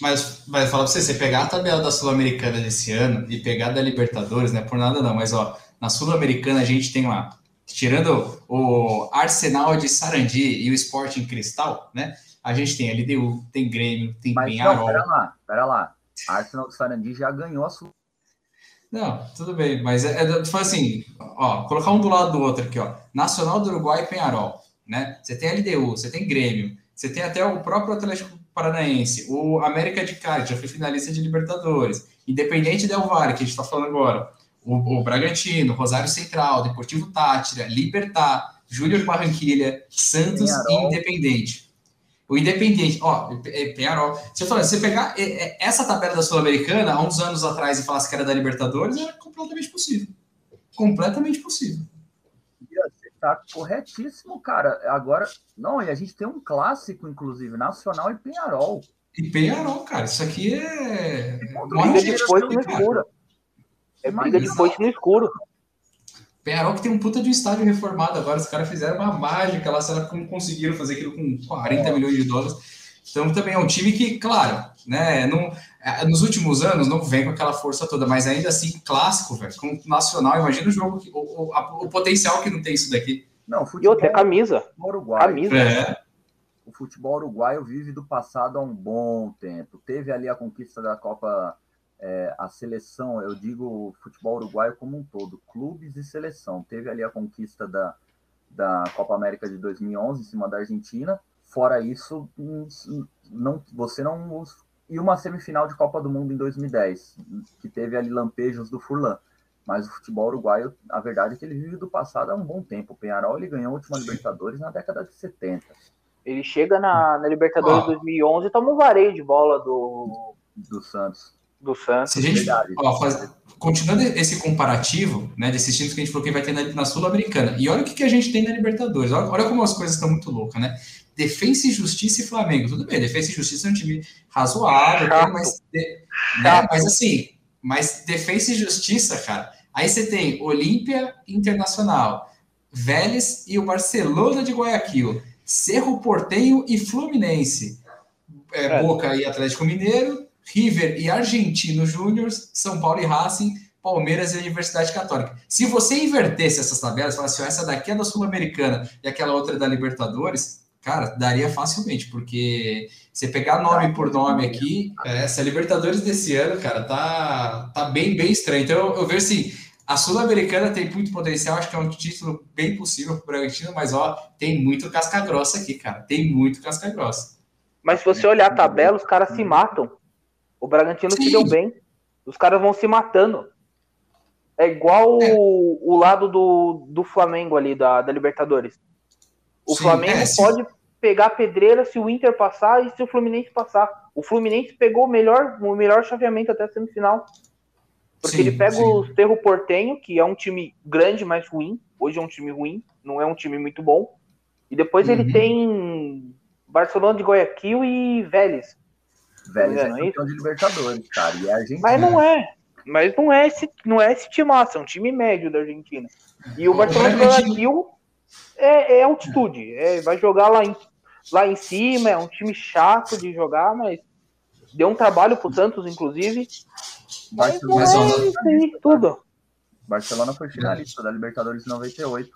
Mas, mas fala pra você, você pegar a tabela da Sul-Americana desse ano e pegar da Libertadores, não é por nada não, mas ó, na Sul-Americana a gente tem lá, tirando o Arsenal de Sarandi e o Sporting Cristal, né? A gente tem LDU, tem Grêmio, tem mas Penharol. Não, pera lá, pera lá. Arsenal de Sarandi já ganhou a Sul não, tudo bem, mas é, é tipo assim, ó, colocar um do lado do outro aqui, ó. Nacional do Uruguai e Penharol né? Você tem a LDU, você tem Grêmio, você tem até o próprio Atlético Paranaense, o América de Cali, já foi finalista de Libertadores, Independente Del Valle, que a gente está falando agora, o, o, Bragantino, Rosário Central, Deportivo Tátira, Libertar, Júnior Barranquilha, Santos Penharol. e Independente. O Independente, ó, é, Penharol. Falar, se você pegar essa tabela da Sul-Americana, há uns anos atrás, e falasse que era da Libertadores, era completamente possível. Completamente possível. Tá corretíssimo, cara. Agora, não, e a gente tem um clássico, inclusive, Nacional e Penharol. E Penharol, cara, isso aqui é. Briga de foice no escuro. É briga de foice no escuro. Penharol que tem um puta de um estádio reformado agora. Os caras fizeram uma mágica lá, se elas conseguiram fazer aquilo com 40 é. milhões de dólares. Então também é um time que, claro, né, não, é, nos últimos anos não vem com aquela força toda, mas ainda assim, clássico, velho, com nacional, imagina o jogo, que, o, o, a, o, potencial que não tem isso daqui. Não, futebol, e outra, é camisa. Uruguai. Camisa. É. O futebol uruguaio vive do passado há um bom tempo. Teve ali a conquista da Copa, é, a seleção, eu digo futebol uruguaio como um todo, clubes e seleção. Teve ali a conquista da, da Copa América de 2011 em cima da Argentina. Fora isso, não, você não e uma semifinal de Copa do Mundo em 2010, que teve ali lampejos do Furlan. Mas o futebol uruguaio, a verdade é que ele vive do passado há um bom tempo. O Penharol ele ganhou a última Libertadores na década de 70. Ele chega na, na Libertadores oh. 2011 e toma um vareio de bola do, do Santos. Do Santos. Se a gente, ó, faz, continuando esse comparativo, né, desses times que a gente falou que vai ter na, na Sul-Americana, e olha o que, que a gente tem na Libertadores, olha, olha como as coisas estão muito loucas, né? Defensa e Justiça e Flamengo. Tudo bem, Defensa e Justiça é um time razoável, mas, de, né, mas assim, mas Defensa e Justiça, cara. Aí você tem Olímpia Internacional, Vélez e o Barcelona de Guayaquil, Cerro Portenho e Fluminense, é, é. Boca e Atlético Mineiro, River e Argentino Júnior, São Paulo e Racing, Palmeiras e Universidade Católica. Se você invertesse essas tabelas, falasse, essa daqui é da Sul-Americana e aquela outra é da Libertadores, Cara, daria facilmente, porque você pegar nome por nome aqui, é, essa Libertadores desse ano, cara, tá, tá bem, bem estranho. Então, eu, vejo assim, a Sul-Americana tem muito potencial, acho que é um título bem possível para o Bragantino, mas ó, tem muito casca-grossa aqui, cara, tem muito casca-grossa. Mas se você olhar a tabela, os caras se matam. O Bragantino Sim. se deu bem. Os caras vão se matando. É igual é. O, o, lado do, do Flamengo ali, da, da Libertadores O Sim, Flamengo é, pode pegar a pedreira se o Inter passar e se o Fluminense passar. O Fluminense pegou o melhor, o melhor chaveamento até a semifinal. Porque sim, ele pega sim. o Cerro Portenho, que é um time grande, mas ruim. Hoje é um time ruim, não é um time muito bom. E depois uhum. ele tem Barcelona de Guayaquil e Vélez. Vélez é, é campeão de Libertadores, cara. E a Argentina. Mas não é. Mas não é esse, não é esse time massa, é um time médio da Argentina. E o Barcelona de Guayaquil é, é altitude. É, vai jogar lá em, lá em cima, é um time chato de jogar, mas deu um trabalho pro Santos, inclusive. Barcelona, mas é isso aí, tudo. Barcelona foi finalista da Libertadores 98.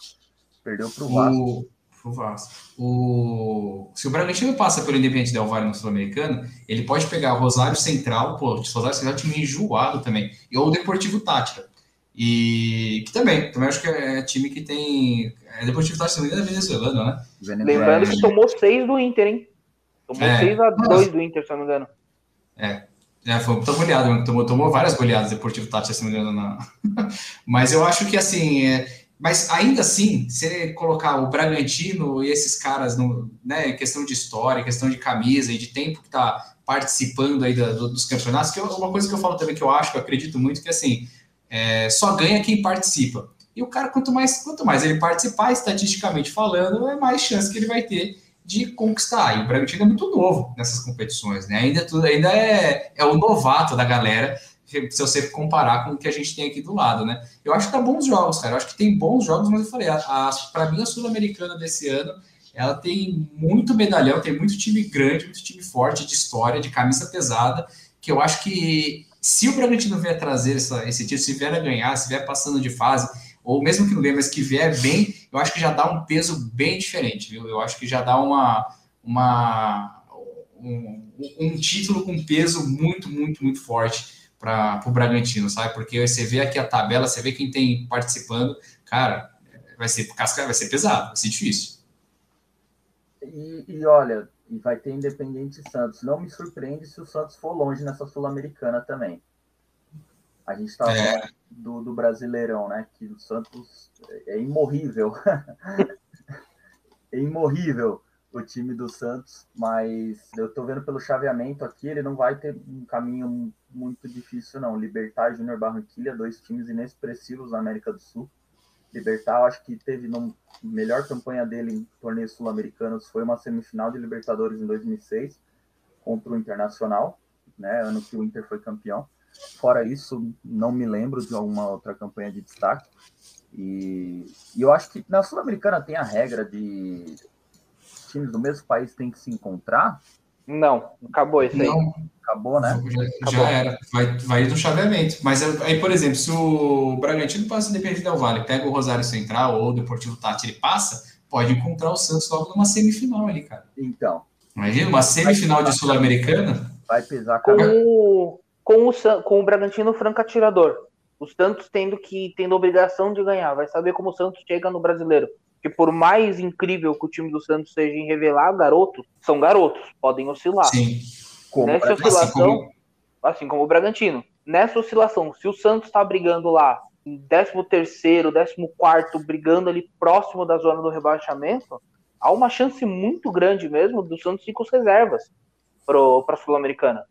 Perdeu pro Vasco. Pro Vasco. O... Se o Bragantino passa pelo Independente Del Valle no Sul-Americano, ele pode pegar o Rosário Central, pô, o Rosário Central é um time enjoado também, e ou o Deportivo Tátira. E que também, também acho que é time que tem. É Deportivo Tátira também é venezuelano, né? Lembrando que tomou seis do Inter, hein? Tomou é. 6 a 2 do Inter, se não me engano. É, é, foi muita goleada, tomou, tomou várias goleadas Deportivo Tati, se não me engano. Na... Mas eu acho que assim, é... mas ainda assim, se colocar o Bragantino e esses caras, no, né, questão de história, questão de camisa e de tempo que tá participando aí da, do, dos campeonatos, que é uma coisa que eu falo também que eu acho, que eu acredito muito, que assim, é, só ganha quem participa. E o cara, quanto mais, quanto mais ele participar, estatisticamente falando, é mais chance que ele vai ter de conquistar. E o Bragantino é muito novo nessas competições, né? Ainda, tudo, ainda é, é o novato da galera, se você comparar com o que a gente tem aqui do lado, né? Eu acho que tá bons jogos, cara. Eu acho que tem bons jogos, mas eu falei, para mim a Sul-Americana desse ano, ela tem muito medalhão, tem muito time grande, muito time forte de história, de camisa pesada, que eu acho que se o Bragantino vier trazer essa, esse título, se vier a ganhar, se vier passando de fase, ou mesmo que não ganhe, mas que vier bem, eu acho que já dá um peso bem diferente, viu? Eu acho que já dá uma, uma um, um título com peso muito, muito, muito forte para o Bragantino, sabe? Porque você vê aqui a tabela, você vê quem tem participando, cara, vai ser casca, vai ser pesado, vai ser difícil. E, e olha, vai ter Independente Santos. Não me surpreende se o Santos for longe nessa Sul-Americana também. A gente estava é. do, do Brasileirão, né? Que o Santos é imorrível. é imorrível o time do Santos, mas eu estou vendo pelo chaveamento aqui, ele não vai ter um caminho muito difícil, não. Libertar Júnior Barranquilha, dois times inexpressivos na América do Sul. Libertar, eu acho que teve no melhor campanha dele em torneios sul-americanos, foi uma semifinal de Libertadores em 2006 contra o Internacional, né? Ano que o Inter foi campeão. Fora isso, não me lembro de alguma outra campanha de destaque. E, e eu acho que na Sul-Americana tem a regra de times do mesmo país têm que se encontrar. Não, acabou isso aí. Não, acabou, né? Já, acabou. já era. Vai, vai do chaveamento. Mas aí, por exemplo, se o Bragantino passa o Independente Del Vale, pega o Rosário Central ou o Deportivo Tati, ele passa, pode encontrar o Santos logo numa semifinal ali, cara. Então. Imagina, uma semifinal de Sul-Americana. Vai pesar com o, com o, com o Bragantino franco atirador. O Santos tendo que tendo obrigação de ganhar. Vai saber como o Santos chega no brasileiro. Que por mais incrível que o time do Santos seja em revelar, garotos são garotos, podem oscilar. Sim. Como Nessa oscilação, assim como... assim como... o Bragantino. Nessa oscilação, se o Santos está brigando lá em 13 terceiro, 14 quarto, brigando ali próximo da zona do rebaixamento, há uma chance muito grande mesmo do Santos ir com as reservas para a Sul-Americana.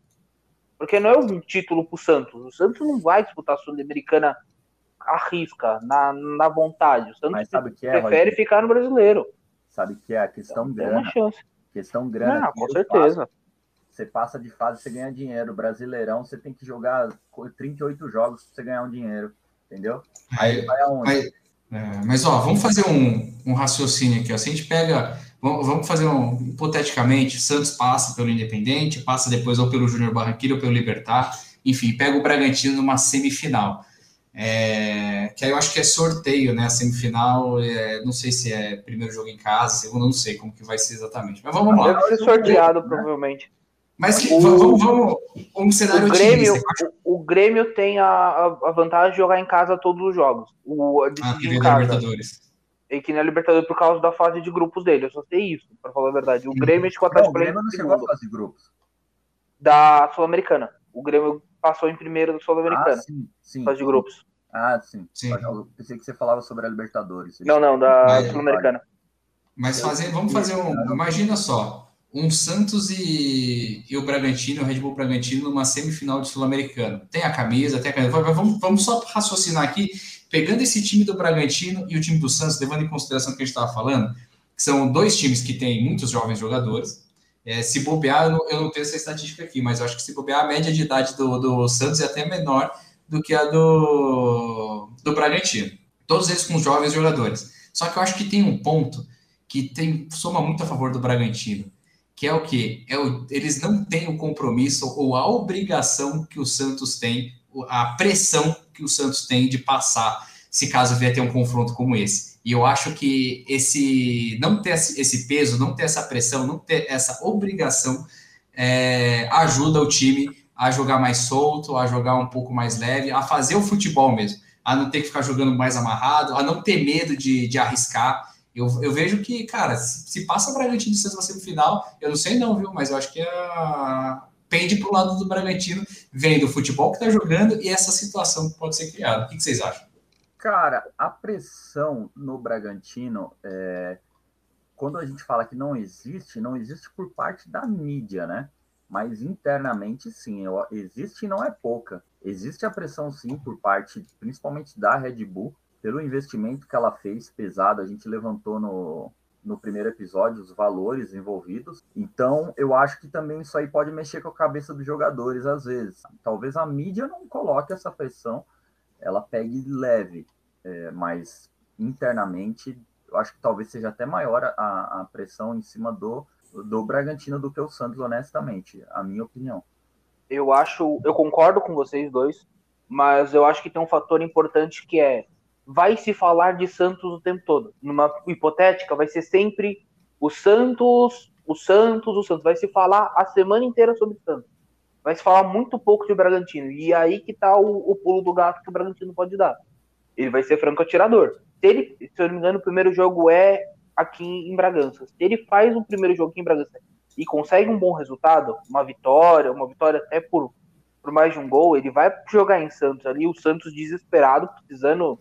Porque não é um título para o Santos. O Santos não vai disputar a Sul-Americana à risca, na, na vontade. O Santos é, prefere ficar no brasileiro. Sabe que é a questão então, grana. Questão grana. Ah, com certeza. você passa de fase, você ganha dinheiro. Brasileirão, você tem que jogar 38 jogos para você ganhar um dinheiro. Entendeu? Aí, Aí vai aonde? Mas, é, mas, ó, vamos fazer um, um raciocínio aqui. Ó. Se a gente pega Vamos fazer um, hipoteticamente, Santos passa pelo Independente, passa depois ou pelo Júnior Barranquilla ou pelo Libertar, enfim, pega o Bragantino numa semifinal. É, que aí eu acho que é sorteio, né? A semifinal, é, não sei se é primeiro jogo em casa, segundo, não sei como que vai ser exatamente. Mas vamos lá. Deve ser sorteado, né? provavelmente. Mas que, o, vamos, vamos, um cenário o Grêmio, o, o, Grêmio tem a, a, vantagem de jogar em casa todos os jogos. O, ah, em casa. Libertadores e que na Libertadores por causa da fase de grupos dele. Eu só sei isso, para falar a verdade. O Grêmio ficou atrás do O Grêmio não chegou à fase de grupos. Da Sul-Americana. O Grêmio passou em primeiro da Sul-Americana. Ah, sim, sim. Fase de grupos. Ah, sim. sim. Eu pensei que você falava sobre a Libertadores. Não, não, da Sul-Americana. Mas fazer, vamos fazer um. Imagina só, um Santos e, e o Bragantino, o Red Bull Bragantino, numa semifinal de Sul-Americano. Tem a camisa, tem a camisa. Vamos, vamos só raciocinar aqui, pegando esse time do Bragantino e o time do Santos, levando em consideração o que a gente estava falando, que são dois times que têm muitos jovens jogadores. É, se bobear, eu não, eu não, tenho essa estatística aqui, mas eu acho que se bobear, a média de idade do, do Santos é até menor do que a do, do Bragantino. Todos eles com jovens jogadores. Só que eu acho que tem um ponto que tem, soma muito a favor do Bragantino, que é o que? É o, eles não têm o compromisso ou a obrigação que o Santos tem, a pressão que o Santos tem de passar, se caso vier ter um confronto como esse. E eu acho que esse não ter esse peso, não ter essa pressão, não ter essa obrigação é, ajuda o time a jogar mais solto, a jogar um pouco mais leve, a fazer o futebol mesmo, a não ter que ficar jogando mais amarrado, a não ter medo de, de arriscar. Eu, eu vejo que, cara, se, se passa o Bragantino de Santos na semifinal, eu não sei não, viu? Mas eu acho que a, pende para o lado do Bragantino, vendo o futebol que está jogando e essa situação que pode ser criada. O que, que vocês acham? Cara, a pressão no Bragantino, é, quando a gente fala que não existe, não existe por parte da mídia, né? Mas internamente, sim, existe e não é pouca. Existe a pressão, sim, por parte, principalmente da Red Bull, pelo investimento que ela fez pesado. A gente levantou no, no primeiro episódio os valores envolvidos. Então, eu acho que também isso aí pode mexer com a cabeça dos jogadores às vezes. Talvez a mídia não coloque essa pressão, ela pegue leve, é, mas internamente eu acho que talvez seja até maior a, a pressão em cima do, do Bragantino do que o Santos, honestamente, a minha opinião. Eu acho, eu concordo com vocês dois, mas eu acho que tem um fator importante que é vai se falar de Santos o tempo todo. Numa hipotética, vai ser sempre o Santos, o Santos, o Santos. Vai se falar a semana inteira sobre Santos vai se falar muito pouco de Bragantino. E aí que tá o, o pulo do gato que o Bragantino pode dar. Ele vai ser franco atirador. Se ele, se eu não me engano, o primeiro jogo é aqui em Bragança. Se ele faz um primeiro jogo aqui em Bragança e consegue um bom resultado, uma vitória, uma vitória até por, por mais de um gol, ele vai jogar em Santos ali, o Santos desesperado, precisando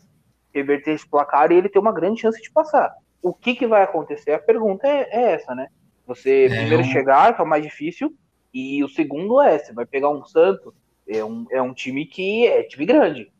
reverter esse placar e ele tem uma grande chance de passar. O que, que vai acontecer? A pergunta é, é essa, né? Você é, primeiro eu... chegar, que é o mais difícil, e o segundo é, você vai pegar um Santos, é um, é um time que é time grande.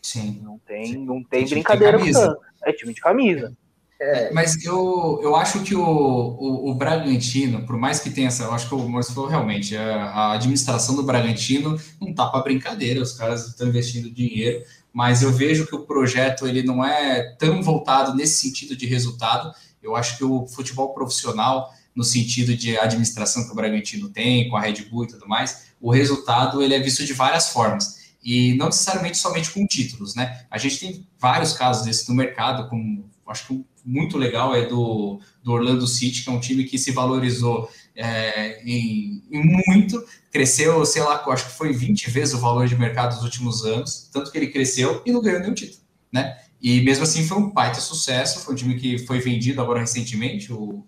Sim. Não tem, não tem, brincadeira com o Santos. É time de camisa. É, mas eu, eu acho que o, o, o, Bragantino, por mais que tenha essa, eu acho que o Maurício falou realmente, a, a administração do Bragantino não tá para brincadeira, os caras estão investindo dinheiro, mas eu vejo que o projeto ele não é tão voltado nesse sentido de resultado. Eu acho que o futebol profissional no sentido de administração que o Bragantino tem, com a Red Bull e tudo mais, o resultado ele é visto de várias formas. E não necessariamente somente com títulos, né? A gente tem vários casos desses no mercado, como acho que muito legal é do, do Orlando City, que é um time que se valorizou é, em, em, muito, cresceu, sei lá, acho que foi 20 vezes o valor de mercado dos últimos anos, tanto que ele cresceu e não ganhou nenhum título, né? E mesmo assim foi um baita sucesso, foi um time que foi vendido agora recentemente, o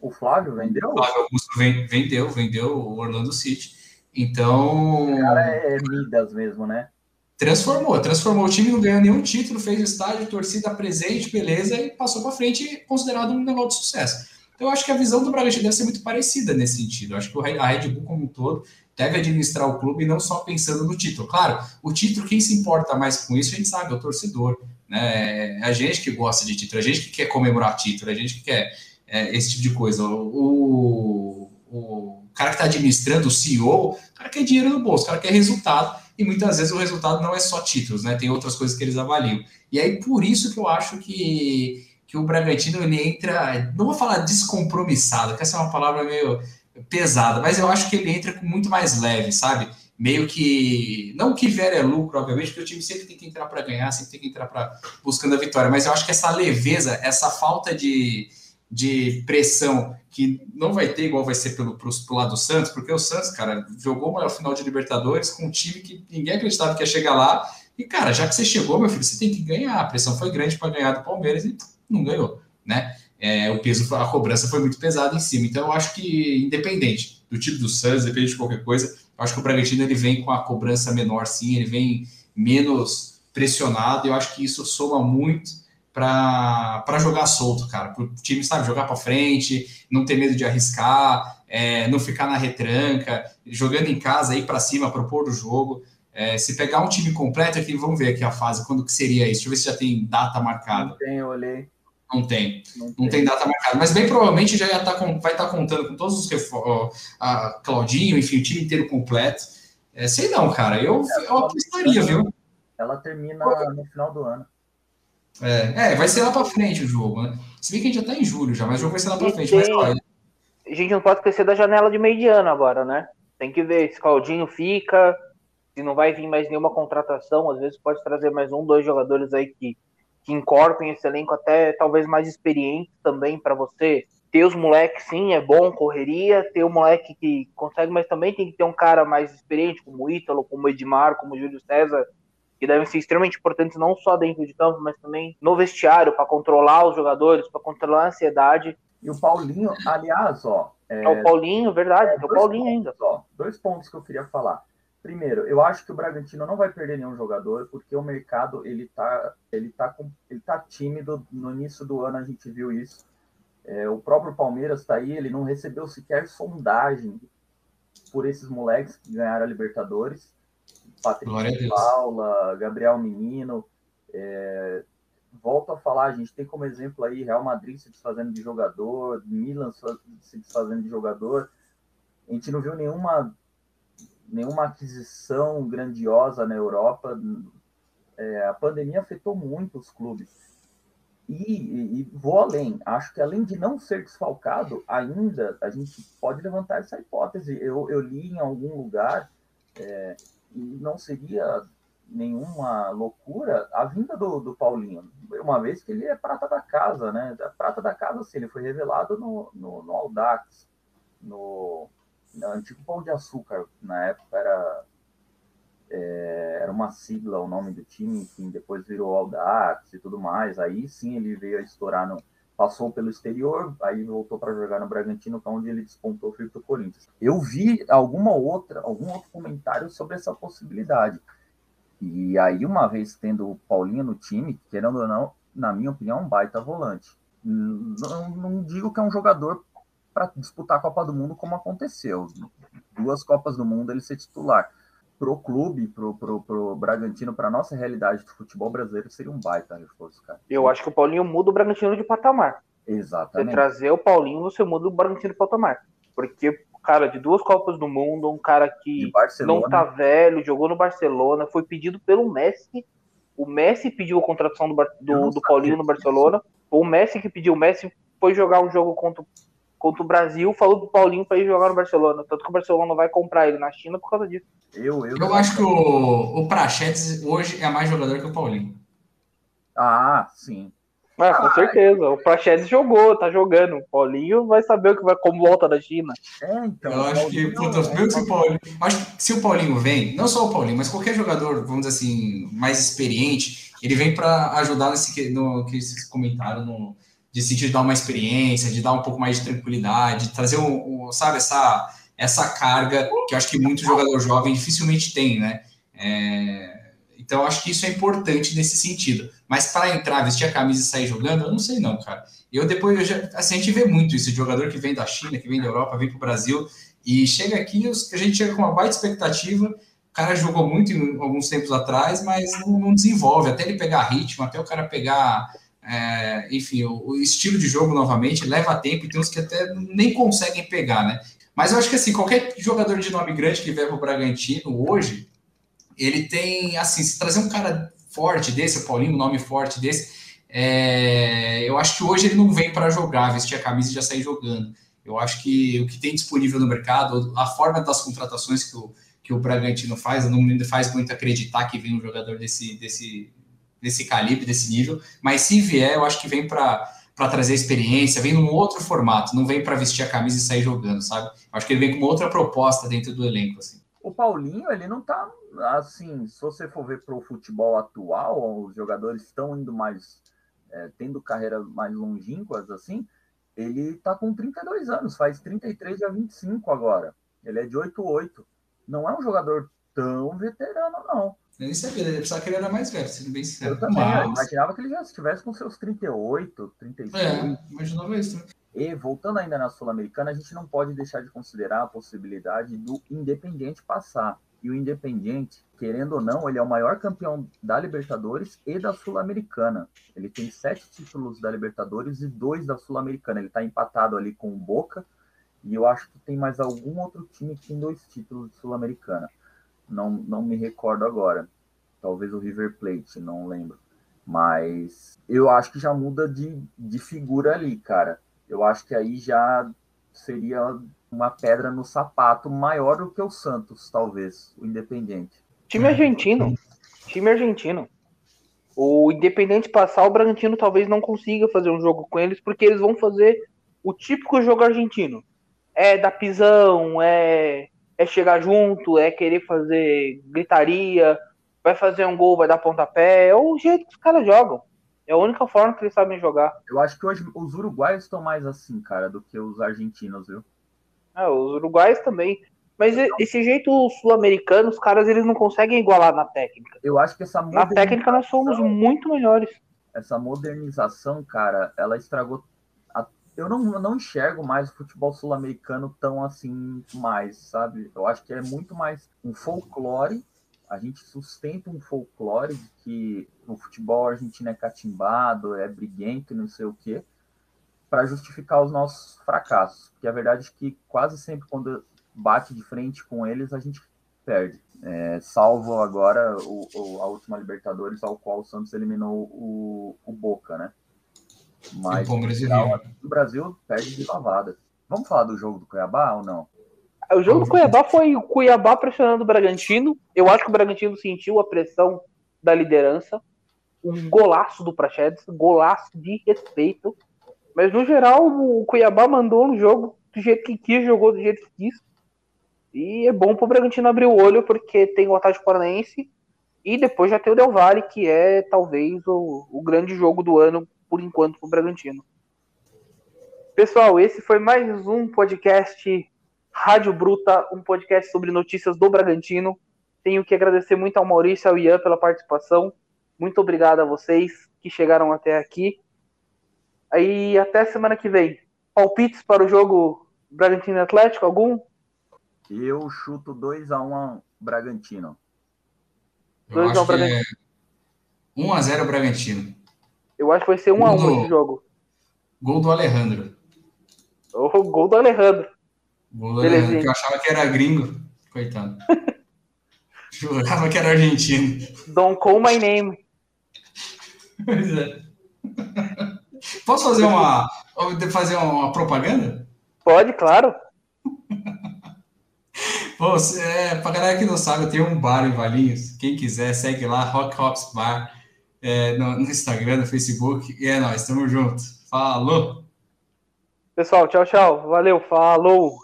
o Flávio vendeu? O Flávio Augusto vendeu, vendeu o Orlando City. Então. O cara é Midas mesmo, né? Transformou, transformou o time, não ganhou nenhum título, fez estádio, torcida presente, beleza, e passou para frente, considerado um negócio de sucesso. Então, eu acho que a visão do Bragantino deve ser muito parecida nesse sentido. Eu acho que a Red Bull, como um todo, deve administrar o clube não só pensando no título. Claro, o título, quem se importa mais com isso, a gente sabe, é o torcedor. Né? É a gente que gosta de título, a gente que quer comemorar título, a gente que quer é, esse tipo de coisa. O, o cara que está administrando, o CEO, o cara quer dinheiro no bolso, o cara quer resultado, e muitas vezes o resultado não é só títulos, né? Tem outras coisas que eles avaliam. E aí, por isso que eu acho que, que o Bragantino ele entra, não vou falar descompromissado, que essa é uma palavra meio pesada, mas eu acho que ele entra com muito mais leve, sabe? Meio que. Não que vier é lucro, obviamente, porque o time sempre tem que entrar para ganhar, sempre tem que entrar para buscando a vitória, mas eu acho que essa leveza, essa falta de de pressão que não vai ter igual vai ser pelo pro, pro lado do Santos, porque o Santos, cara, jogou uma final de Libertadores com um time que ninguém acreditava que ia chegar lá. E, cara, já que você chegou, meu filho, você tem que ganhar. A pressão foi grande para ganhar do Palmeiras e não ganhou, né? É, o peso, a cobrança foi muito pesada em cima. Então, eu acho que, independente do tipo do Santos, independente de qualquer coisa, eu acho que o Bragantino ele vem com a cobrança menor, sim, ele vem menos pressionado. Eu acho que isso soma muito para jogar solto, cara. Para o time, sabe, jogar para frente, não ter medo de arriscar, é, não ficar na retranca, jogando em casa, ir para cima, propor o jogo. É, se pegar um time completo aqui, vamos ver aqui a fase, quando que seria isso? Deixa eu ver se já tem data marcada. Não tem, eu olhei. Não tem. Não, não tem. tem. data marcada. Mas bem provavelmente já ia tá com, vai estar tá contando com todos os reforços. Claudinho, enfim, o time inteiro completo. É, sei não, cara. Eu, eu apostaria, viu? Ela termina no final do ano. É, é vai ser lá para frente o jogo, né? Se bem que a gente já tá em julho já, mas o jogo vai ser lá para frente. Tem... Mas, A gente não pode esquecer da janela de meio de ano agora, né? Tem que ver se Claudinho fica, se não vai vir mais nenhuma contratação, às vezes pode trazer mais um, dois jogadores aí que que incorporem esse elenco até talvez mais experiente também para você. Ter os moleques, sim, é bom, correria. Ter o moleque que consegue, mas também tem que ter um cara mais experiente, como o Ítalo, como o Edmar, como o Júlio César, que devem ser extremamente importantes não só dentro de campo, mas também no vestiário, para controlar os jogadores, para controlar a ansiedade. E o Paulinho, aliás, ó. É, é o Paulinho, verdade, é, é o Paulinho pontos, ainda. Ó, dois pontos que eu queria falar. Primeiro, eu acho que o Bragantino não vai perder nenhum jogador, porque o mercado ele tá, ele tá, com, ele tá tímido. No início do ano a gente viu isso. É, o próprio Palmeiras está aí, ele não recebeu sequer sondagem por esses moleques que ganharam a Libertadores. Patrick Paula, Gabriel Menino. É, volto a falar, a gente tem como exemplo aí Real Madrid se desfazendo de jogador, Milan se desfazendo de jogador. A gente não viu nenhuma nenhuma aquisição grandiosa na Europa. É, a pandemia afetou muito os clubes. E, e, e, vou além, acho que além de não ser desfalcado, ainda a gente pode levantar essa hipótese. Eu, eu li em algum lugar, é, e não seria nenhuma loucura a vinda do, do Paulinho, uma vez que ele é prata da casa, né? A prata da casa, sim, ele foi revelado no, no, no Audax, no, antigo Pão de Açúcar, na época era, é, era uma sigla o nome do time, enfim, depois virou Audax e tudo mais. Aí sim ele veio a estourar, no, passou pelo exterior, aí voltou para jogar no Bragantino, que é onde ele despontou frente ao Corinthians. Eu vi alguma outra, algum outro comentário sobre essa possibilidade. E aí, uma vez tendo o Paulinho no time, querendo ou não, na minha opinião, um baita volante. Não, não digo que é um jogador para disputar a Copa do Mundo, como aconteceu. Duas Copas do Mundo ele ser titular. Pro clube, pro, pro, pro Bragantino, para nossa realidade do futebol brasileiro, seria um baita reforço, cara. Eu acho que o Paulinho muda o Bragantino de patamar. Exatamente. Você trazer o Paulinho, você muda o Bragantino de patamar. Porque, cara, de duas Copas do Mundo, um cara que não tá velho, jogou no Barcelona, foi pedido pelo Messi. O Messi pediu a contratação do, do, do Paulinho no Barcelona. O Messi que pediu, o Messi foi jogar um jogo contra contra o Brasil, falou pro Paulinho para ir jogar no Barcelona. Tanto que o Barcelona vai comprar ele na China por causa disso. Eu, eu, eu acho que o, o Prachetes hoje é mais jogador que o Paulinho. Ah, sim. Ah, com ah, certeza. O Prachetes jogou, tá jogando. O Paulinho vai saber o que vai, como volta da China. É, então. Eu acho que, puta, é, se o Paulinho. Acho que se o Paulinho vem, não só o Paulinho, mas qualquer jogador, vamos dizer assim, mais experiente, ele vem para ajudar nesse no, que vocês comentaram no de sentir dar uma experiência, de dar um pouco mais de tranquilidade, trazer um, um, sabe, essa, essa carga que eu acho que muito jogador jovem dificilmente tem, né? É, então, eu acho que isso é importante nesse sentido. Mas para entrar, vestir a camisa e sair jogando, eu não sei não, cara. Eu depois, eu já, assim, a gente vê muito isso, de jogador que vem da China, que vem da Europa, vem para o Brasil, e chega aqui, a gente chega com uma baita expectativa, o cara jogou muito alguns tempos atrás, mas não, não desenvolve, até ele pegar ritmo, até o cara pegar é, enfim, o, o, estilo de jogo novamente leva tempo e tem uns que até nem conseguem pegar, né? Mas eu acho que assim, qualquer jogador de nome grande que vier para o Bragantino hoje, ele tem, assim, se trazer um cara forte desse, o Paulinho, um nome forte desse, é, eu acho que hoje ele não vem para jogar, vestir a camisa e já sair jogando. Eu acho que o que tem disponível no mercado, a forma das contratações que o, que o Bragantino faz, não me faz muito acreditar que vem um jogador desse, desse, desse calibre, desse nível, mas se vier, eu acho que vem para para trazer experiência, vem num outro formato, não vem para vestir a camisa e sair jogando, sabe? Eu acho que ele vem com uma outra proposta dentro do elenco, assim. O Paulinho, ele não tá assim, se você for ver para o futebol atual, os jogadores estão indo mais, é, tendo carreira mais longínquas, assim, ele tá com 32 anos, faz 33 a 25 agora. Ele é de 8-8. Não é um jogador tão veterano, não. Eu nem sabia, ele pensava que ele era mais velho, sendo bem sincero. Eu também, eu imaginava que ele já estivesse com seus 38, 36. É, imaginava isso. E voltando ainda na Sul-Americana, a gente não pode deixar de considerar a possibilidade do Independiente passar. E o Independiente, querendo ou não, ele é o maior campeão da Libertadores e da Sul-Americana. Ele tem sete títulos da Libertadores e dois da Sul-Americana. Ele está empatado ali com o Boca. E eu acho que tem mais algum outro time que tem dois títulos de Sul-Americana. Não, não me recordo agora. Talvez o River Plate, não lembro. Mas eu acho que já muda de, de figura ali, cara. Eu acho que aí já seria uma pedra no sapato maior do que o Santos, talvez, o Independente. Time argentino. Time argentino. O Independente passar, o Bragantino talvez não consiga fazer um jogo com eles, porque eles vão fazer o típico jogo argentino. É dar pisão, é, é chegar junto, é querer fazer gritaria, vai fazer um gol, vai dar pontapé. É o jeito que os caras jogam. É a única forma que eles sabem jogar. Eu acho que hoje os uruguaios estão mais assim, cara, do que os argentinos, viu? Ah, os uruguaios também. Mas esse jeito sul-americano, os caras eles não conseguem igualar na técnica. Eu acho que essa Na técnica nós somos muito melhores. Essa modernização, cara, ela estragou. Eu não, não enxergo mais o futebol sul-americano tão assim mais, sabe? Eu acho que é muito mais um folclore. A gente sustenta um folclore de que o futebol argentino é catimbado, é briguento, não sei o quê para justificar os nossos fracassos. Porque a verdade é que quase sempre quando bate de frente com eles, a gente perde. É, salvo agora o, o, a última Libertadores, ao qual o Santos eliminou o, o Boca, né? Mas o o Brasil perde de lavada. Vamos falar do jogo do Cuiabá ou não? O jogo do Cuiabá foi o Cuiabá pressionando o Bragantino. Eu acho que o Bragantino sentiu a pressão da liderança. Um golaço do Prachedes, golaço de respeito. Mas no geral, o Cuiabá mandou no jogo do jeito que quis, jogou do jeito que quis. E é bom pro Bragantino abrir o olho, porque tem o Atlético Paranaense e depois já tem o Del Valle, que é talvez o, o grande jogo do ano, por enquanto, pro Bragantino. Pessoal, esse foi mais um podcast Rádio Bruta, um podcast sobre notícias do Bragantino. Tenho que agradecer muito ao Maurício e ao Ian pela participação. Muito obrigado a vocês que chegaram até aqui. Aí até semana que vem. Palpites para o jogo Bragantino Atlético, algum? Eu chuto 2x1 um Bragantino. 2x1 um Bragantino. É 1x0 Bragantino. Eu acho que vai ser 1x1 um esse jogo. Gol do Alejandro. O gol do Alejandro. Gol do Alejandro, que eu achava que era gringo. Coitado. Jurava que era argentino. Don't call my name. Pois é. Posso fazer uma, fazer uma propaganda? Pode, claro. Pô, é, pra galera que não sabe, eu tenho um bar em Valinhos. Quem quiser, segue lá, Rock Hops Bar, é, no, no, Instagram, no Facebook. E é nóis, tamo junto. Falou! Pessoal, tchau, tchau. Valeu, falou!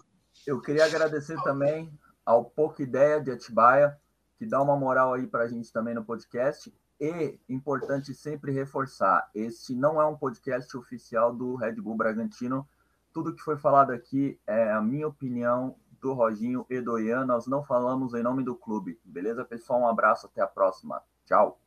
Eu queria agradecer também ao Pouca Ideia de Atibaia, que dá uma moral aí pra gente também no podcast. E, importante sempre reforçar, este não é um podcast oficial do Red Bull Bragantino. Tudo que foi falado aqui é a minha opinião do Roginho e do Ian. Nós não falamos em nome do clube. Beleza, pessoal? Um abraço, até a próxima. Tchau.